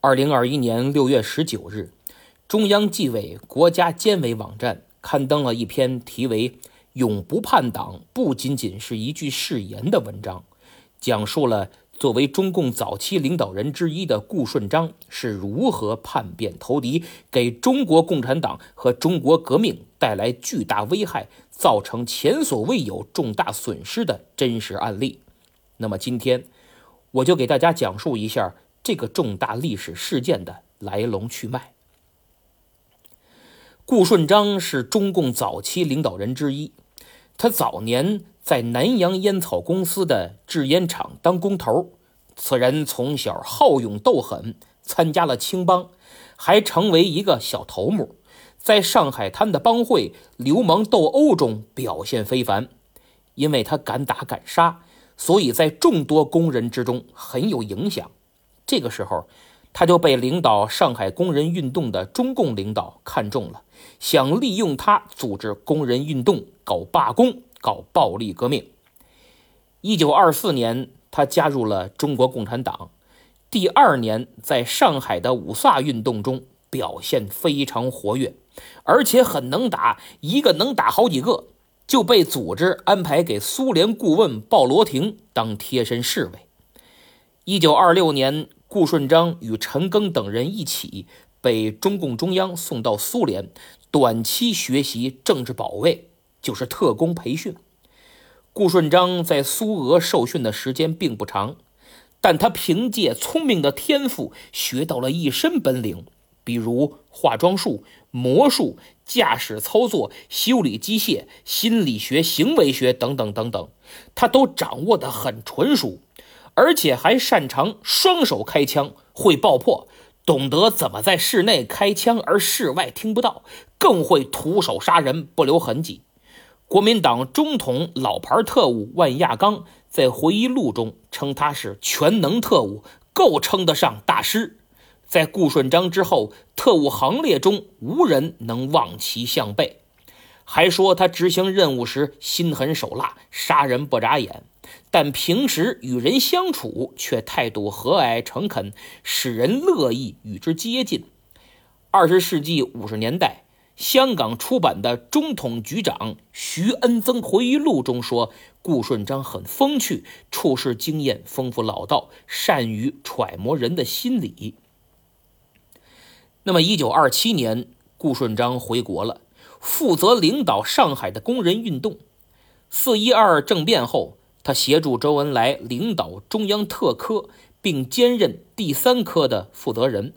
二零二一年六月十九日，中央纪委国家监委网站刊登了一篇题为《永不叛党不仅仅是一句誓言》的文章，讲述了作为中共早期领导人之一的顾顺章是如何叛变投敌，给中国共产党和中国革命带来巨大危害，造成前所未有重大损失的真实案例。那么今天，我就给大家讲述一下。这个重大历史事件的来龙去脉。顾顺章是中共早期领导人之一，他早年在南洋烟草公司的制烟厂当工头。此人从小好勇斗狠，参加了青帮，还成为一个小头目，在上海滩的帮会流氓斗殴中表现非凡。因为他敢打敢杀，所以在众多工人之中很有影响。这个时候，他就被领导上海工人运动的中共领导看中了，想利用他组织工人运动，搞罢工，搞暴力革命。一九二四年，他加入了中国共产党。第二年，在上海的五卅运动中表现非常活跃，而且很能打，一个能打好几个，就被组织安排给苏联顾问鲍罗廷当贴身侍卫。一九二六年。顾顺章与陈赓等人一起被中共中央送到苏联，短期学习政治保卫，就是特工培训。顾顺章在苏俄受训的时间并不长，但他凭借聪明的天赋，学到了一身本领，比如化妆术、魔术、驾驶操作、修理机械、心理学、行为学等等等等，他都掌握得很纯熟。而且还擅长双手开枪，会爆破，懂得怎么在室内开枪而室外听不到，更会徒手杀人不留痕迹。国民党中统老牌特务万亚刚在回忆录中称他是全能特务，够称得上大师。在顾顺章之后，特务行列中无人能望其项背。还说他执行任务时心狠手辣，杀人不眨眼。但平时与人相处却态度和蔼诚恳，使人乐意与之接近。二十世纪五十年代，香港出版的中统局长徐恩曾回忆录中说，顾顺章很风趣，处事经验丰富老道，善于揣摩人的心理。那么，一九二七年，顾顺章回国了，负责领导上海的工人运动。四一二政变后。他协助周恩来领导中央特科，并兼任第三科的负责人。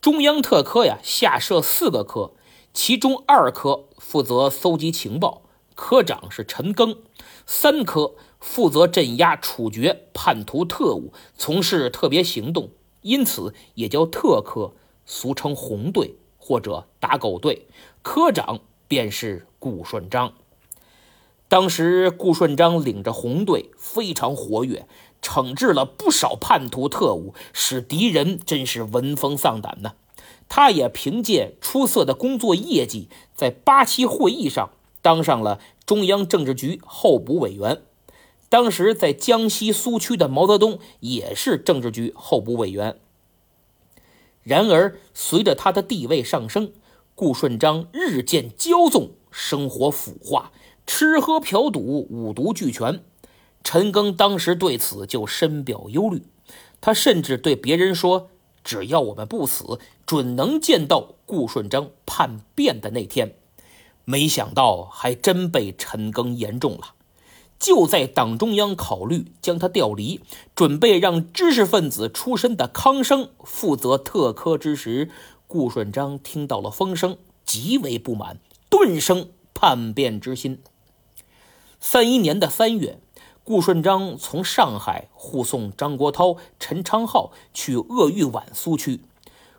中央特科呀，下设四个科，其中二科负责搜集情报，科长是陈赓；三科负责镇压、处决叛徒特务，从事特别行动，因此也叫特科，俗称红队或者打狗队。科长便是顾顺章。当时，顾顺章领着红队非常活跃，惩治了不少叛徒特务，使敌人真是闻风丧胆呢。他也凭借出色的工作业绩，在八七会议上当上了中央政治局候补委员。当时在江西苏区的毛泽东也是政治局候补委员。然而，随着他的地位上升，顾顺章日渐骄纵，生活腐化。吃喝嫖赌五毒俱全，陈赓当时对此就深表忧虑。他甚至对别人说：“只要我们不死，准能见到顾顺章叛变的那天。”没想到还真被陈赓言中了。就在党中央考虑将他调离，准备让知识分子出身的康生负责特科之时，顾顺章听到了风声，极为不满，顿生叛变之心。三一年的三月，顾顺章从上海护送张国焘、陈昌浩去鄂豫皖苏区。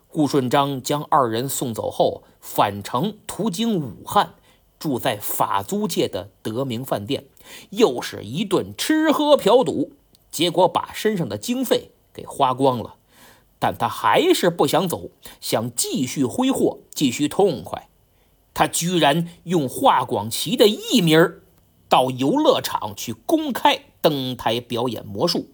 顾顺章将二人送走后，返程途经武汉，住在法租界的德明饭店，又是一顿吃喝嫖赌，结果把身上的经费给花光了。但他还是不想走，想继续挥霍，继续痛快。他居然用华广奇的艺名儿。到游乐场去公开登台表演魔术，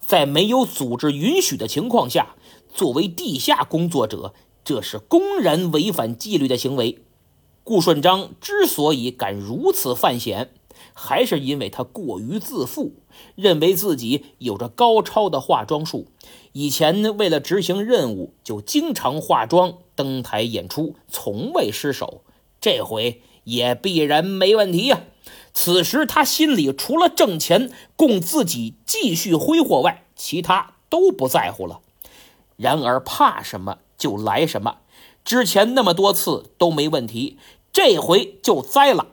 在没有组织允许的情况下，作为地下工作者，这是公然违反纪律的行为。顾顺章之所以敢如此犯险，还是因为他过于自负，认为自己有着高超的化妆术。以前为了执行任务，就经常化妆登台演出，从未失手。这回也必然没问题呀！此时他心里除了挣钱供自己继续挥霍外，其他都不在乎了。然而怕什么就来什么，之前那么多次都没问题，这回就栽了。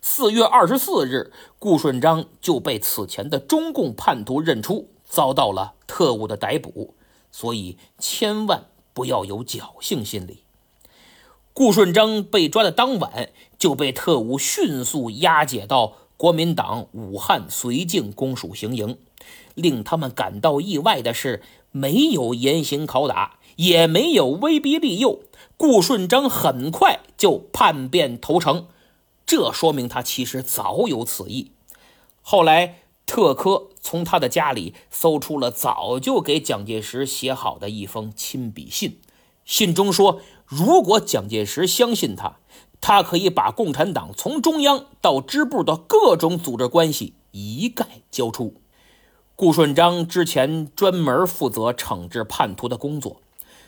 四月二十四日，顾顺章就被此前的中共叛徒认出，遭到了特务的逮捕。所以千万不要有侥幸心理。顾顺章被抓的当晚，就被特务迅速押解到国民党武汉绥靖公署行营。令他们感到意外的是，没有严刑拷打，也没有威逼利诱，顾顺章很快就叛变投诚。这说明他其实早有此意。后来，特科从他的家里搜出了早就给蒋介石写好的一封亲笔信，信中说。如果蒋介石相信他，他可以把共产党从中央到支部的各种组织关系一概交出。顾顺章之前专门负责惩治叛徒的工作，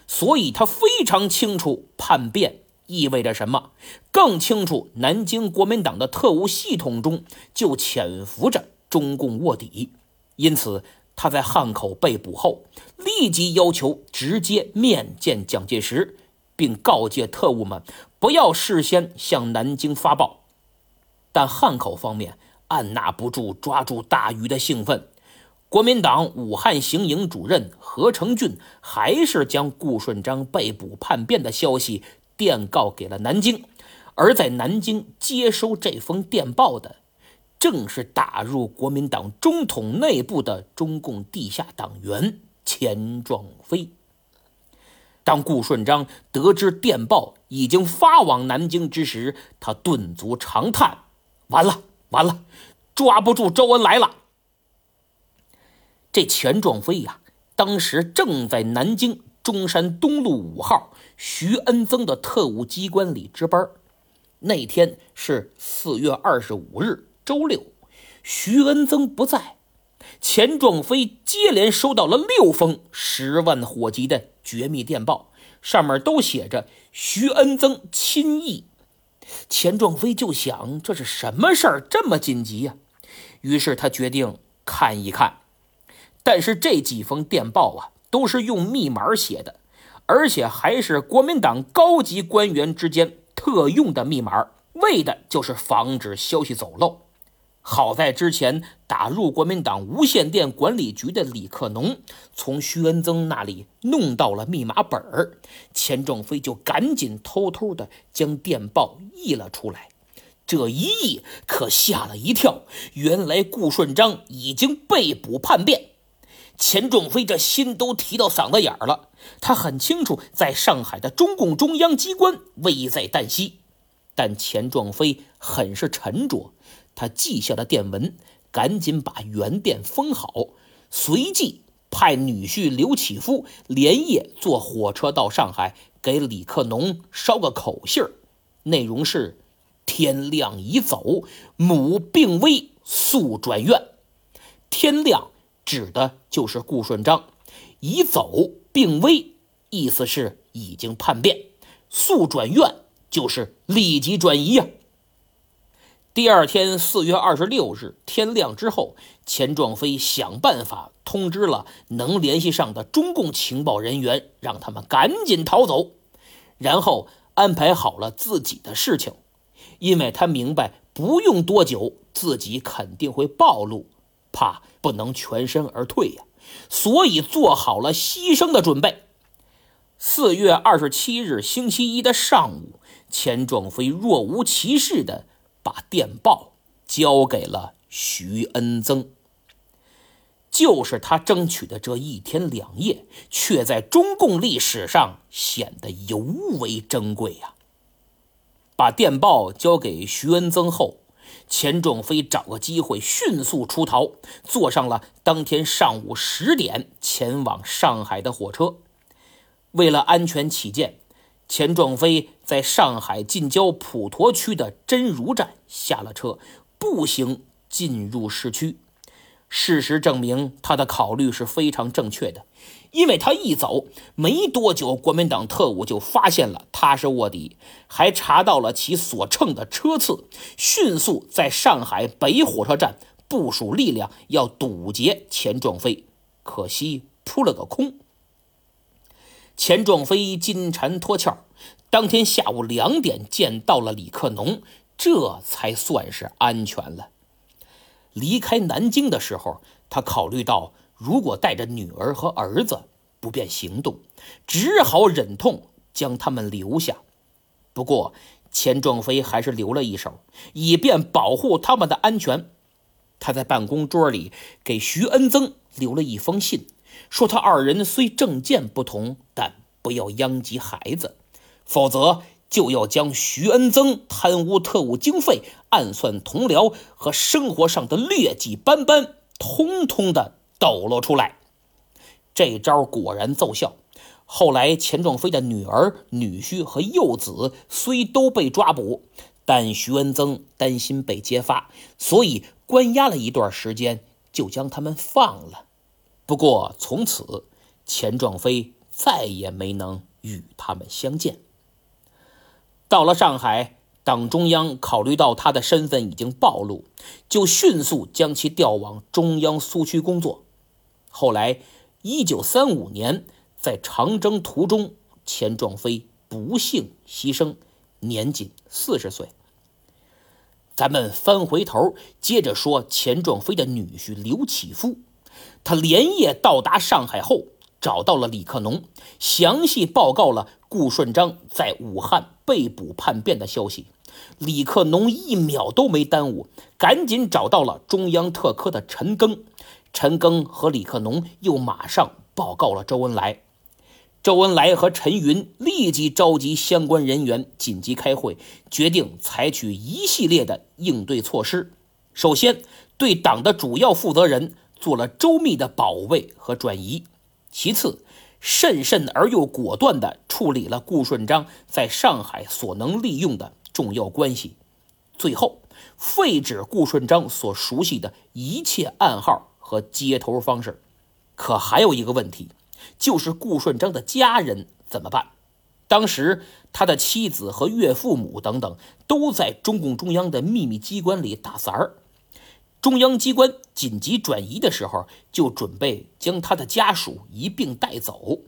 所以他非常清楚叛变意味着什么，更清楚南京国民党的特务系统中就潜伏着中共卧底，因此他在汉口被捕后，立即要求直接面见蒋介石。并告诫特务们不要事先向南京发报，但汉口方面按捺不住抓住大鱼的兴奋，国民党武汉行营主任何成俊还是将顾顺章被捕叛变的消息电告给了南京，而在南京接收这封电报的，正是打入国民党中统内部的中共地下党员钱壮飞。当顾顺章得知电报已经发往南京之时，他顿足长叹：“完了，完了，抓不住周恩来了。”这钱壮飞呀，当时正在南京中山东路五号徐恩曾的特务机关里值班。那天是四月二十五日，周六，徐恩曾不在。钱壮飞接连收到了六封十万火急的绝密电报，上面都写着徐恩曾亲译。钱壮飞就想，这是什么事儿这么紧急呀？于是他决定看一看。但是这几封电报啊，都是用密码写的，而且还是国民党高级官员之间特用的密码，为的就是防止消息走漏。好在之前打入国民党无线电管理局的李克农从徐恩曾那里弄到了密码本儿，钱壮飞就赶紧偷偷的将电报译了出来。这一译可吓了一跳，原来顾顺章已经被捕叛变。钱壮飞这心都提到嗓子眼儿了，他很清楚在上海的中共中央机关危在旦夕，但钱壮飞很是沉着。他记下了电文，赶紧把原电封好，随即派女婿刘启夫连夜坐火车到上海，给李克农捎个口信儿。内容是：天亮已走，母病危，速转院。天亮指的就是顾顺章，已走病危，意思是已经叛变，速转院就是立即转移呀。第二天，四月二十六日天亮之后，钱壮飞想办法通知了能联系上的中共情报人员，让他们赶紧逃走，然后安排好了自己的事情，因为他明白不用多久自己肯定会暴露，怕不能全身而退呀，所以做好了牺牲的准备。四月二十七日星期一的上午，钱壮飞若无其事的。把电报交给了徐恩曾，就是他争取的这一天两夜，却在中共历史上显得尤为珍贵呀。把电报交给徐恩曾后，钱壮飞找个机会迅速出逃，坐上了当天上午十点前往上海的火车。为了安全起见，钱壮飞在上海近郊普陀区的真如站下了车，步行进入市区。事实证明，他的考虑是非常正确的，因为他一走没多久，国民党特务就发现了他是卧底，还查到了其所乘的车次，迅速在上海北火车站部署力量，要堵截钱壮飞。可惜扑了个空。钱壮飞金蝉脱壳，当天下午两点见到了李克农，这才算是安全了。离开南京的时候，他考虑到如果带着女儿和儿子不便行动，只好忍痛将他们留下。不过钱壮飞还是留了一手，以便保护他们的安全。他在办公桌里给徐恩增留了一封信，说他二人虽政见不同，但不要殃及孩子，否则。就要将徐恩增贪污特务经费、暗算同僚和生活上的劣迹斑斑，通通的抖露出来。这招果然奏效。后来，钱壮飞的女儿、女婿和幼子虽都被抓捕，但徐恩增担心被揭发，所以关押了一段时间，就将他们放了。不过，从此钱壮飞再也没能与他们相见。到了上海，党中央考虑到他的身份已经暴露，就迅速将其调往中央苏区工作。后来，一九三五年，在长征途中，钱壮飞不幸牺牲，年仅四十岁。咱们翻回头接着说钱壮飞的女婿刘启夫，他连夜到达上海后。找到了李克农，详细报告了顾顺章在武汉被捕叛变的消息。李克农一秒都没耽误，赶紧找到了中央特科的陈赓。陈赓和李克农又马上报告了周恩来。周恩来和陈云立即召集相关人员紧急开会，决定采取一系列的应对措施。首先，对党的主要负责人做了周密的保卫和转移。其次，慎慎而又果断地处理了顾顺章在上海所能利用的重要关系。最后，废止顾顺章所熟悉的一切暗号和接头方式。可还有一个问题，就是顾顺章的家人怎么办？当时他的妻子和岳父母等等都在中共中央的秘密机关里打杂儿。中央机关紧急转移的时候，就准备将他的家属一并带走。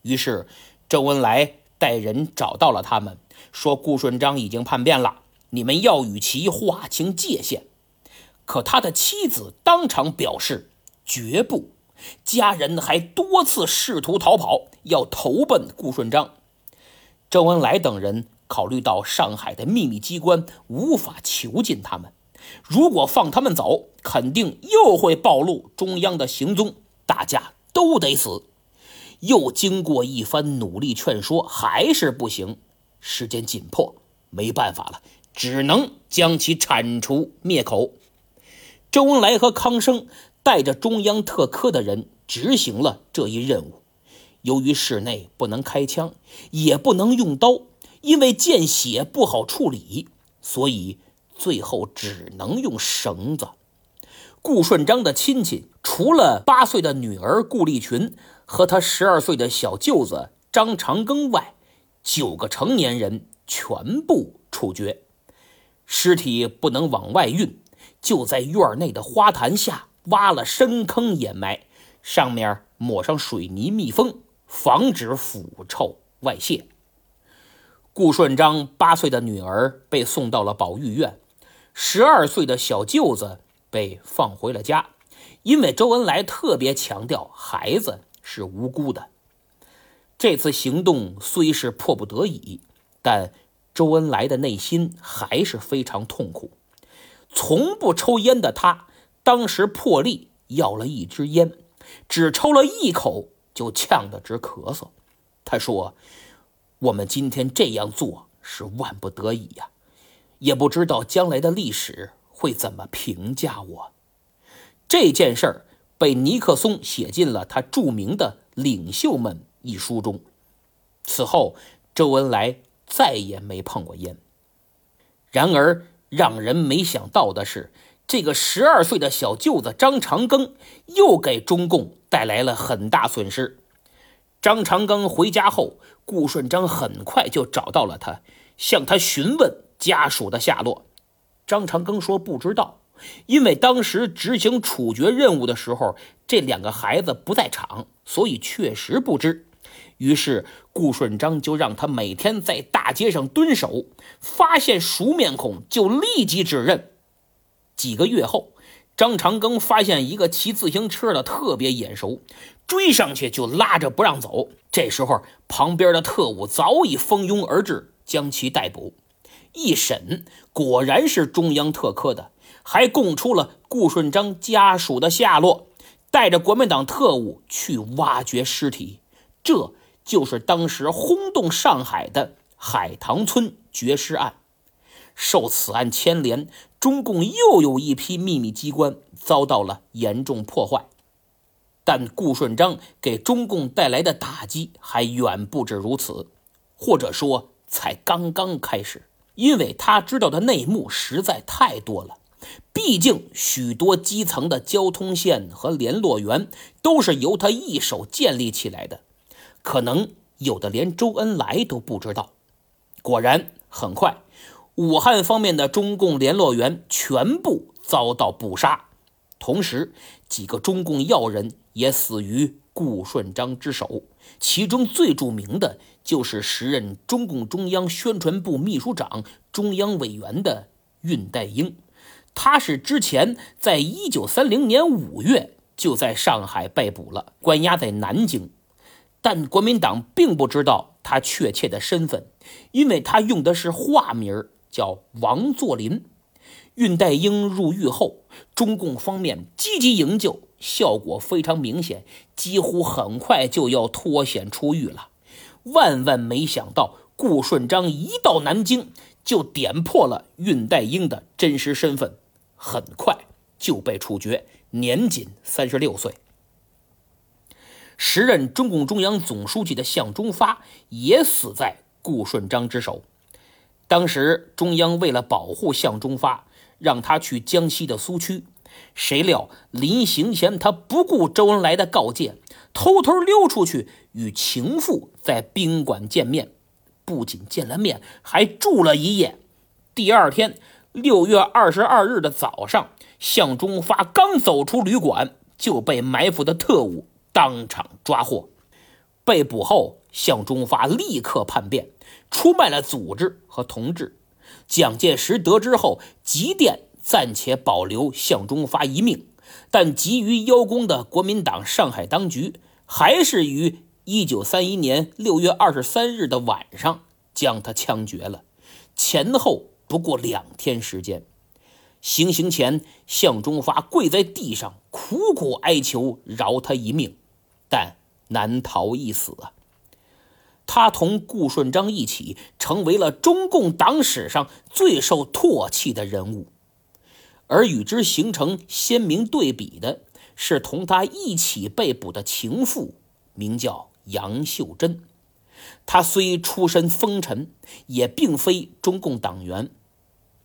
于是，周恩来带人找到了他们，说：“顾顺章已经叛变了，你们要与其划清界限。”可他的妻子当场表示绝不，家人还多次试图逃跑，要投奔顾顺章。周恩来等人考虑到上海的秘密机关无法囚禁他们。如果放他们走，肯定又会暴露中央的行踪，大家都得死。又经过一番努力劝说，还是不行。时间紧迫，没办法了，只能将其铲除灭口。周恩来和康生带着中央特科的人执行了这一任务。由于室内不能开枪，也不能用刀，因为见血不好处理，所以。最后只能用绳子。顾顺章的亲戚除了八岁的女儿顾立群和他十二岁的小舅子张长庚外，九个成年人全部处决。尸体不能往外运，就在院内的花坛下挖了深坑掩埋，上面抹上水泥密封，防止腐臭外泄。顾顺章八岁的女儿被送到了保育院。十二岁的小舅子被放回了家，因为周恩来特别强调孩子是无辜的。这次行动虽是迫不得已，但周恩来的内心还是非常痛苦。从不抽烟的他，当时破例要了一支烟，只抽了一口就呛得直咳嗽。他说：“我们今天这样做是万不得已呀。”也不知道将来的历史会怎么评价我。这件事儿被尼克松写进了他著名的《领袖们》一书中。此后，周恩来再也没碰过烟。然而，让人没想到的是，这个十二岁的小舅子张长庚又给中共带来了很大损失。张长庚回家后，顾顺章很快就找到了他，向他询问家属的下落。张长庚说不知道，因为当时执行处决任务的时候，这两个孩子不在场，所以确实不知。于是顾顺章就让他每天在大街上蹲守，发现熟面孔就立即指认。几个月后，张长庚发现一个骑自行车的特别眼熟，追上去就拉着不让走。这时候，旁边的特务早已蜂拥而至，将其逮捕。一审，果然是中央特科的，还供出了顾顺章家属的下落，带着国民党特务去挖掘尸体。这就是当时轰动上海的海棠村绝尸案。受此案牵连，中共又有一批秘密机关遭到了严重破坏。但顾顺章给中共带来的打击还远不止如此，或者说才刚刚开始，因为他知道的内幕实在太多了。毕竟许多基层的交通线和联络员都是由他一手建立起来的，可能有的连周恩来都不知道。果然，很快。武汉方面的中共联络员全部遭到捕杀，同时几个中共要人也死于顾顺章之手。其中最著名的就是时任中共中央宣传部秘书长、中央委员的恽代英。他是之前在一九三零年五月就在上海被捕了，关押在南京，但国民党并不知道他确切的身份，因为他用的是化名。叫王作霖，恽代英入狱后，中共方面积极营救，效果非常明显，几乎很快就要脱险出狱了。万万没想到，顾顺章一到南京就点破了恽代英的真实身份，很快就被处决，年仅三十六岁。时任中共中央总书记的向忠发也死在顾顺章之手。当时中央为了保护向忠发，让他去江西的苏区。谁料临行前，他不顾周恩来的告诫，偷偷溜出去与情妇在宾馆见面。不仅见了面，还住了一夜。第二天，六月二十二日的早上，向忠发刚走出旅馆，就被埋伏的特务当场抓获。被捕后，向忠发立刻叛变。出卖了组织和同志，蒋介石得知后，急电暂且保留向忠发一命，但急于邀功的国民党上海当局，还是于一九三一年六月二十三日的晚上将他枪决了，前后不过两天时间。行刑前，向忠发跪在地上，苦苦哀求饶他一命，但难逃一死啊。他同顾顺章一起成为了中共党史上最受唾弃的人物，而与之形成鲜明对比的是，同他一起被捕的情妇，名叫杨秀珍。她虽出身风尘，也并非中共党员，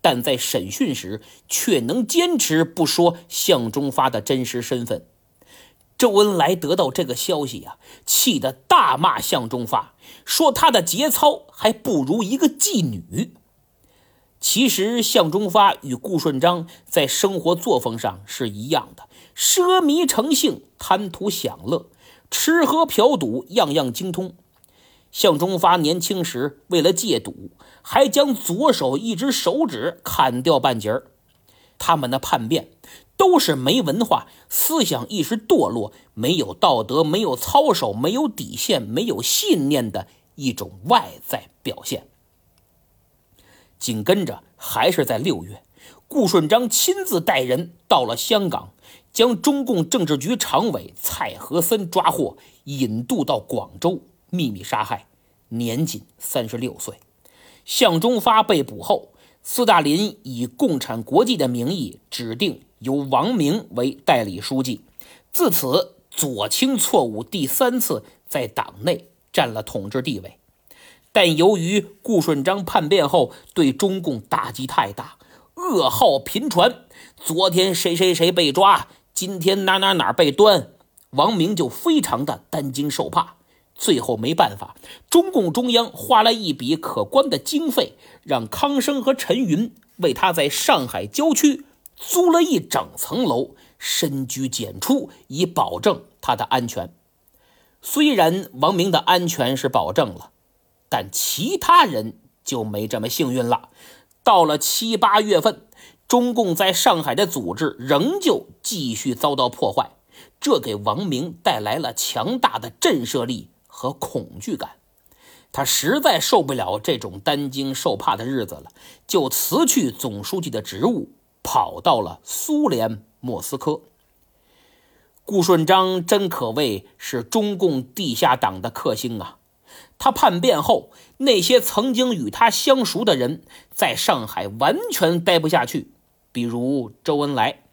但在审讯时却能坚持不说向忠发的真实身份。周恩来得到这个消息呀，气得大骂向忠发，说他的节操还不如一个妓女。其实向忠发与顾顺章在生活作风上是一样的，奢靡成性，贪图享乐，吃喝嫖赌样样精通。向忠发年轻时为了戒赌，还将左手一只手指砍掉半截儿。他们的叛变。都是没文化、思想意识堕落、没有道德、没有操守、没有底线、没有信念的一种外在表现。紧跟着，还是在六月，顾顺章亲自带人到了香港，将中共政治局常委蔡和森抓获，引渡到广州，秘密杀害，年仅三十六岁。向忠发被捕后，斯大林以共产国际的名义指定。由王明为代理书记，自此左倾错误第三次在党内占了统治地位。但由于顾顺章叛变后对中共打击太大，噩耗频传，昨天谁谁谁被抓，今天哪哪哪被端，王明就非常的担惊受怕。最后没办法，中共中央花了一笔可观的经费，让康生和陈云为他在上海郊区租了一整层楼，深居简出，以保证他的安全。虽然王明的安全是保证了，但其他人就没这么幸运了。到了七八月份，中共在上海的组织仍旧继续遭到破坏，这给王明带来了强大的震慑力。和恐惧感，他实在受不了这种担惊受怕的日子了，就辞去总书记的职务，跑到了苏联莫斯科。顾顺章真可谓是中共地下党的克星啊！他叛变后，那些曾经与他相熟的人在上海完全待不下去，比如周恩来。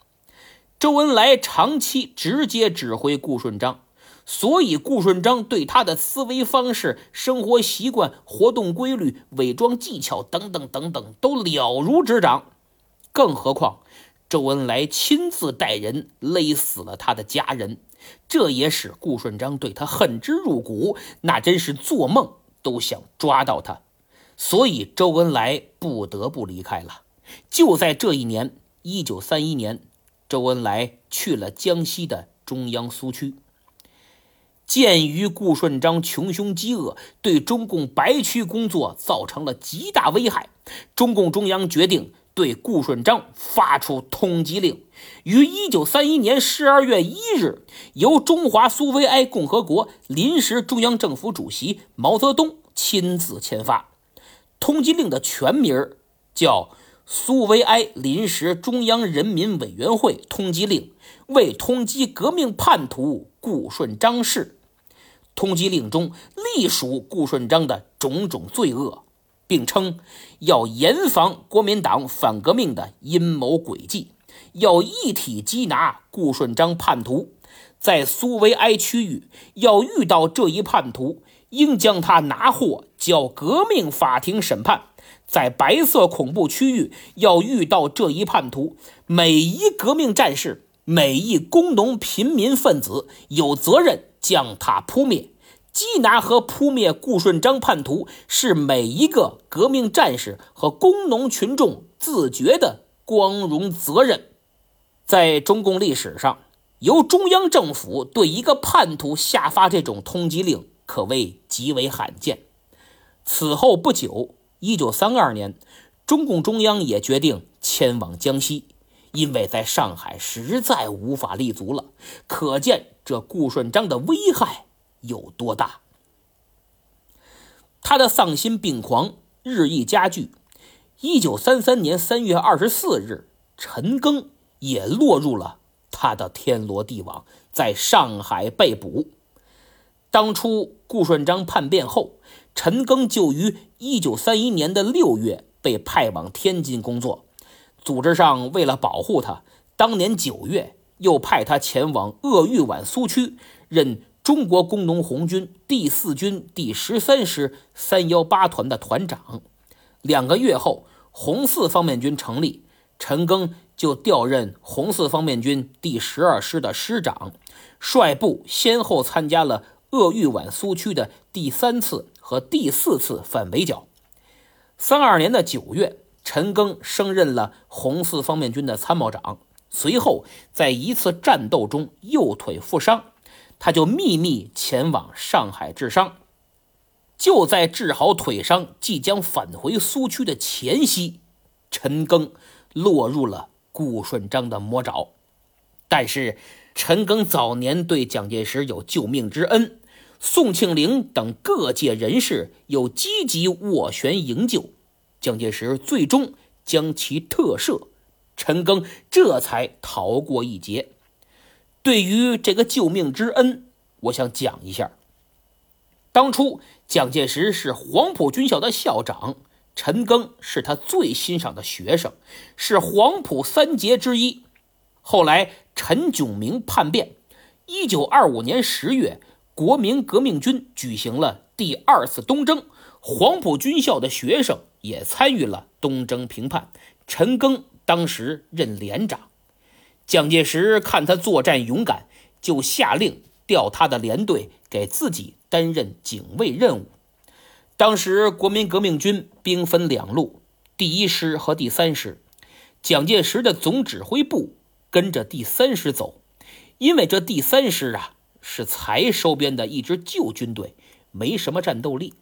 周恩来长期直接指挥顾顺章。所以，顾顺章对他的思维方式、生活习惯、活动规律、伪装技巧等等等等都了如指掌。更何况，周恩来亲自带人勒死了他的家人，这也使顾顺章对他恨之入骨，那真是做梦都想抓到他。所以，周恩来不得不离开了。就在这一年，一九三一年，周恩来去了江西的中央苏区。鉴于顾顺章穷凶极恶，对中共白区工作造成了极大危害，中共中央决定对顾顺章发出通缉令，于一九三一年十二月一日，由中华苏维埃共和国临时中央政府主席毛泽东亲自签发。通缉令的全名叫《苏维埃临时中央人民委员会通缉令》，为通缉革命叛徒顾顺章事。通缉令中隶属顾顺章的种种罪恶，并称要严防国民党反革命的阴谋诡计，要一体缉拿顾顺章叛徒，在苏维埃区域要遇到这一叛徒，应将他拿获交革命法庭审判；在白色恐怖区域要遇到这一叛徒，每一革命战士、每一工农贫民分子有责任。将他扑灭，缉拿和扑灭顾顺章叛徒是每一个革命战士和工农群众自觉的光荣责任。在中共历史上，由中央政府对一个叛徒下发这种通缉令，可谓极为罕见。此后不久，一九三二年，中共中央也决定迁往江西。因为在上海实在无法立足了，可见这顾顺章的危害有多大。他的丧心病狂日益加剧。一九三三年三月二十四日，陈赓也落入了他的天罗地网，在上海被捕。当初顾顺章叛变后，陈赓就于一九三一年的六月被派往天津工作。组织上为了保护他，当年九月又派他前往鄂豫皖苏区，任中国工农红军第四军第十三师三幺八团的团长。两个月后，红四方面军成立，陈赓就调任红四方面军第十二师的师长，率部先后参加了鄂豫皖苏区的第三次和第四次反围剿。三二年的九月。陈赓升任了红四方面军的参谋长，随后在一次战斗中右腿负伤，他就秘密前往上海治伤。就在治好腿伤、即将返回苏区的前夕，陈赓落入了顾顺章的魔爪。但是，陈赓早年对蒋介石有救命之恩，宋庆龄等各界人士又积极斡旋营救。蒋介石最终将其特赦，陈赓这才逃过一劫。对于这个救命之恩，我想讲一下。当初蒋介石是黄埔军校的校长，陈赓是他最欣赏的学生，是黄埔三杰之一。后来陈炯明叛变，一九二五年十月，国民革命军举行了第二次东征，黄埔军校的学生也参与了东征平叛。陈赓当时任连长，蒋介石看他作战勇敢，就下令调他的连队给自己担任警卫任务。当时国民革命军兵分两路，第一师和第三师，蒋介石的总指挥部跟着第三师走，因为这第三师啊是才收编的一支旧军队，没什么战斗力，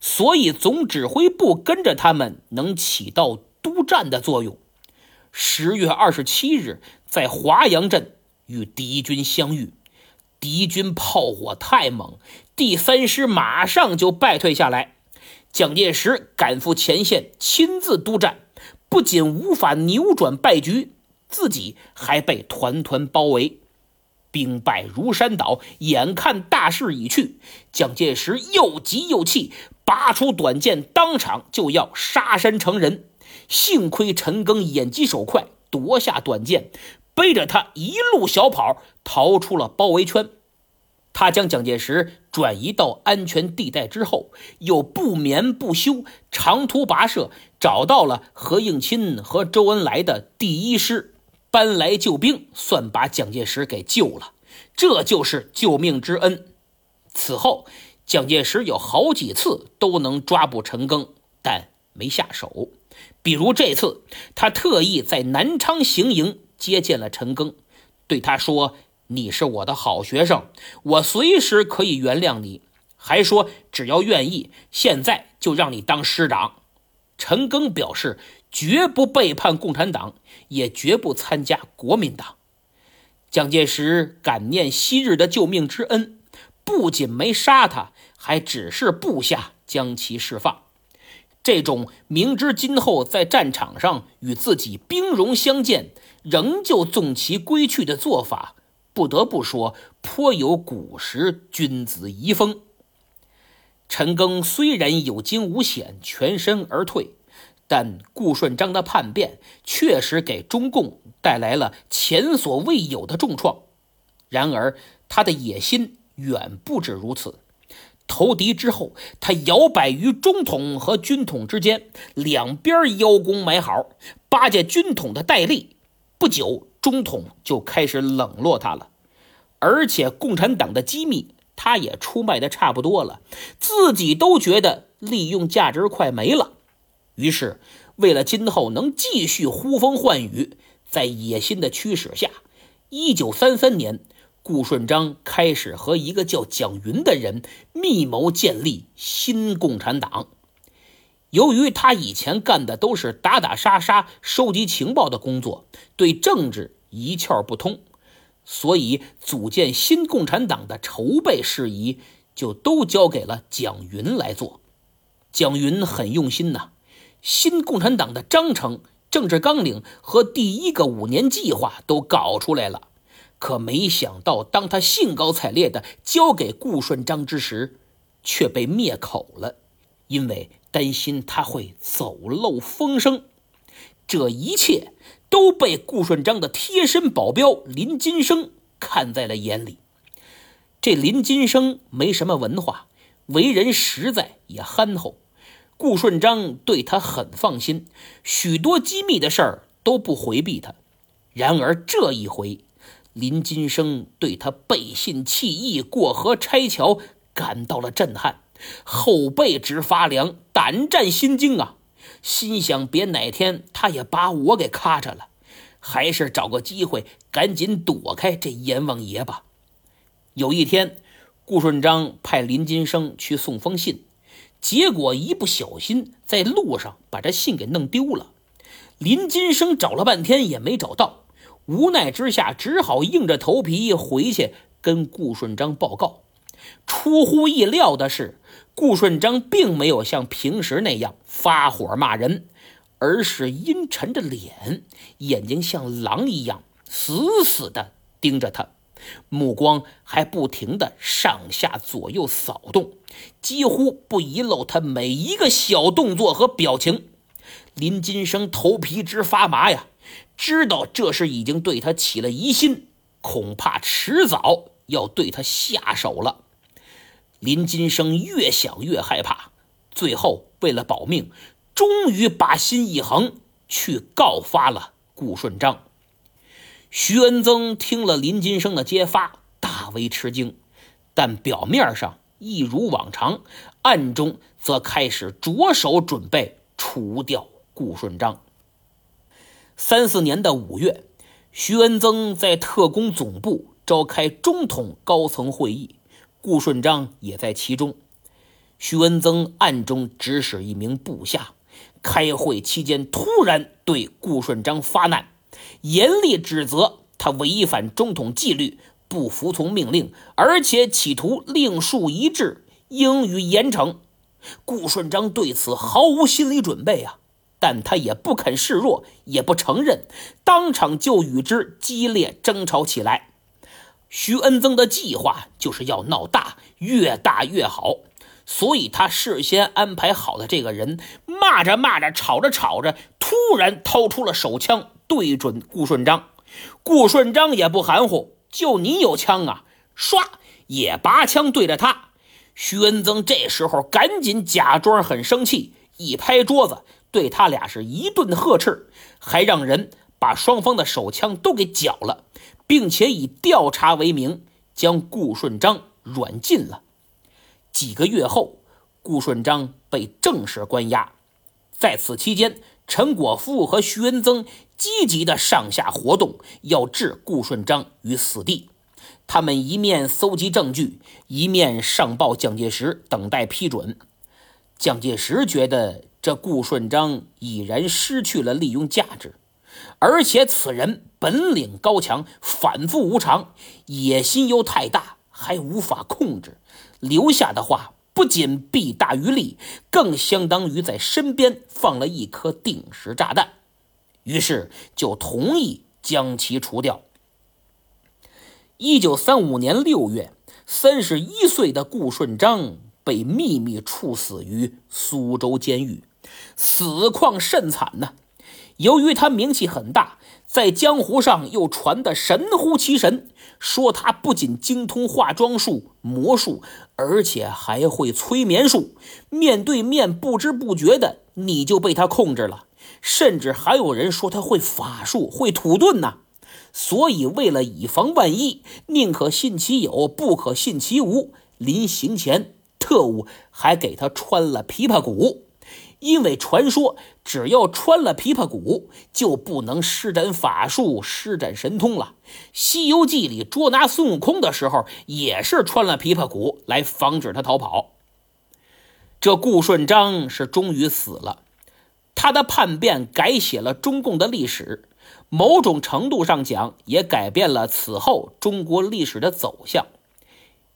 所以总指挥部跟着他们能起到。督战的作用。十月二十七日，在华阳镇与敌军相遇，敌军炮火太猛，第三师马上就败退下来。蒋介石赶赴前线，亲自督战，不仅无法扭转败局，自己还被团团包围，兵败如山倒。眼看大势已去，蒋介石又急又气，拔出短剑，当场就要杀身成仁。幸亏陈赓眼疾手快，夺下短剑，背着他一路小跑，逃出了包围圈。他将蒋介石转移到安全地带之后，又不眠不休，长途跋涉，找到了何应钦和周恩来的第一师，搬来救兵，算把蒋介石给救了。这就是救命之恩。此后，蒋介石有好几次都能抓捕陈赓，但没下手。比如这次，他特意在南昌行营接见了陈赓，对他说：“你是我的好学生，我随时可以原谅你。”还说只要愿意，现在就让你当师长。陈赓表示绝不背叛共产党，也绝不参加国民党。蒋介石感念昔日的救命之恩，不仅没杀他，还指示部下将其释放。这种明知今后在战场上与自己兵戎相见，仍旧纵其归去的做法，不得不说颇有古时君子遗风。陈赓虽然有惊无险，全身而退，但顾顺章的叛变确实给中共带来了前所未有的重创。然而，他的野心远不止如此。投敌之后，他摇摆于中统和军统之间，两边邀功买好，巴结军统的戴笠。不久，中统就开始冷落他了，而且共产党的机密他也出卖的差不多了，自己都觉得利用价值快没了。于是，为了今后能继续呼风唤雨，在野心的驱使下，一九三三年。顾顺章开始和一个叫蒋云的人密谋建立新共产党。由于他以前干的都是打打杀杀、收集情报的工作，对政治一窍不通，所以组建新共产党的筹备事宜就都交给了蒋云来做。蒋云很用心呐，新共产党的章程、政治纲领和第一个五年计划都搞出来了。可没想到，当他兴高采烈地交给顾顺章之时，却被灭口了，因为担心他会走漏风声。这一切都被顾顺章的贴身保镖林金生看在了眼里。这林金生没什么文化，为人实在也憨厚，顾顺章对他很放心，许多机密的事儿都不回避他。然而这一回，林金生对他背信弃义、过河拆桥感到了震撼，后背直发凉，胆战心惊啊！心想：别哪天他也把我给咔嚓了，还是找个机会赶紧躲开这阎王爷吧。有一天，顾顺章派林金生去送封信，结果一不小心在路上把这信给弄丢了。林金生找了半天也没找到。无奈之下，只好硬着头皮回去跟顾顺章报告。出乎意料的是，顾顺章并没有像平时那样发火骂人，而是阴沉着脸，眼睛像狼一样死死地盯着他，目光还不停地上下左右扫动，几乎不遗漏他每一个小动作和表情。林金生头皮直发麻呀！知道这是已经对他起了疑心，恐怕迟早要对他下手了。林金生越想越害怕，最后为了保命，终于把心一横，去告发了顾顺章。徐恩曾听了林金生的揭发，大为吃惊，但表面上一如往常，暗中则开始着手准备除掉顾顺章。三四年的五月，徐恩曾在特工总部召开中统高层会议，顾顺章也在其中。徐恩曾暗中指使一名部下，开会期间突然对顾顺章发难，严厉指责他违反中统纪律，不服从命令，而且企图令树一帜，应予严惩。顾顺章对此毫无心理准备啊！但他也不肯示弱，也不承认，当场就与之激烈争吵起来。徐恩曾的计划就是要闹大，越大越好，所以他事先安排好的这个人，骂着骂着，吵着吵着，突然掏出了手枪，对准顾顺章。顾顺章也不含糊，就你有枪啊！唰，也拔枪对着他。徐恩曾这时候赶紧假装很生气，一拍桌子。对他俩是一顿呵斥，还让人把双方的手枪都给缴了，并且以调查为名将顾顺章软禁了。几个月后，顾顺章被正式关押。在此期间，陈果夫和徐恩曾积极的上下活动，要置顾顺章于死地。他们一面搜集证据，一面上报蒋介石，等待批准。蒋介石觉得。这顾顺章已然失去了利用价值，而且此人本领高强，反复无常，野心又太大，还无法控制。留下的话，不仅弊大于利，更相当于在身边放了一颗定时炸弹。于是就同意将其除掉。一九三五年六月，三十一岁的顾顺章被秘密处死于苏州监狱。死况甚惨呐。由于他名气很大，在江湖上又传得神乎其神，说他不仅精通化妆术、魔术，而且还会催眠术。面对面不知不觉的你就被他控制了，甚至还有人说他会法术、会土遁呢。所以为了以防万一，宁可信其有，不可信其无。临行前，特务还给他穿了琵琶骨。因为传说，只要穿了琵琶骨，就不能施展法术、施展神通了。《西游记》里捉拿孙悟空的时候，也是穿了琵琶骨来防止他逃跑。这顾顺章是终于死了，他的叛变改写了中共的历史，某种程度上讲，也改变了此后中国历史的走向。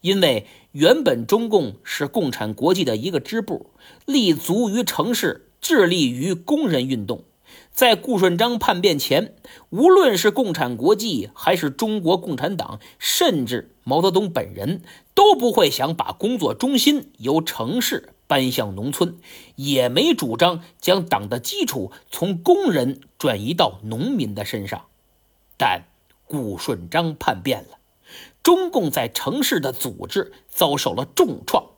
因为原本中共是共产国际的一个支部，立足于城市，致力于工人运动。在顾顺章叛变前，无论是共产国际，还是中国共产党，甚至毛泽东本人，都不会想把工作中心由城市搬向农村，也没主张将党的基础从工人转移到农民的身上。但顾顺章叛变了。中共在城市的组织遭受了重创，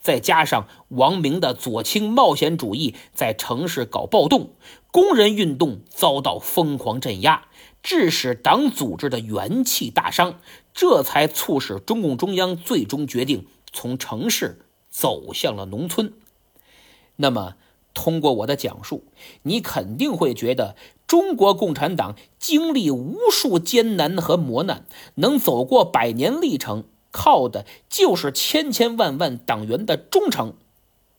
再加上王明的左倾冒险主义在城市搞暴动，工人运动遭到疯狂镇压，致使党组织的元气大伤，这才促使中共中央最终决定从城市走向了农村。那么，通过我的讲述，你肯定会觉得。中国共产党经历无数艰难和磨难，能走过百年历程，靠的就是千千万万党员的忠诚。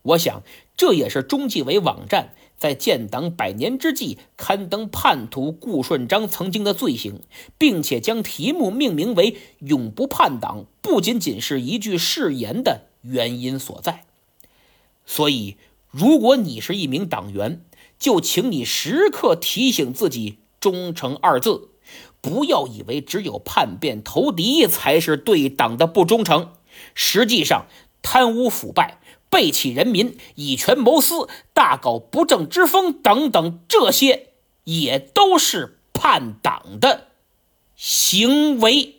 我想，这也是中纪委网站在建党百年之际刊登叛徒顾顺章曾经的罪行，并且将题目命名为“永不叛党”，不仅仅是一句誓言的原因所在。所以，如果你是一名党员，就请你时刻提醒自己“忠诚”二字，不要以为只有叛变投敌才是对党的不忠诚。实际上，贪污腐败、背弃人民、以权谋私、大搞不正之风等等，这些也都是叛党的行为。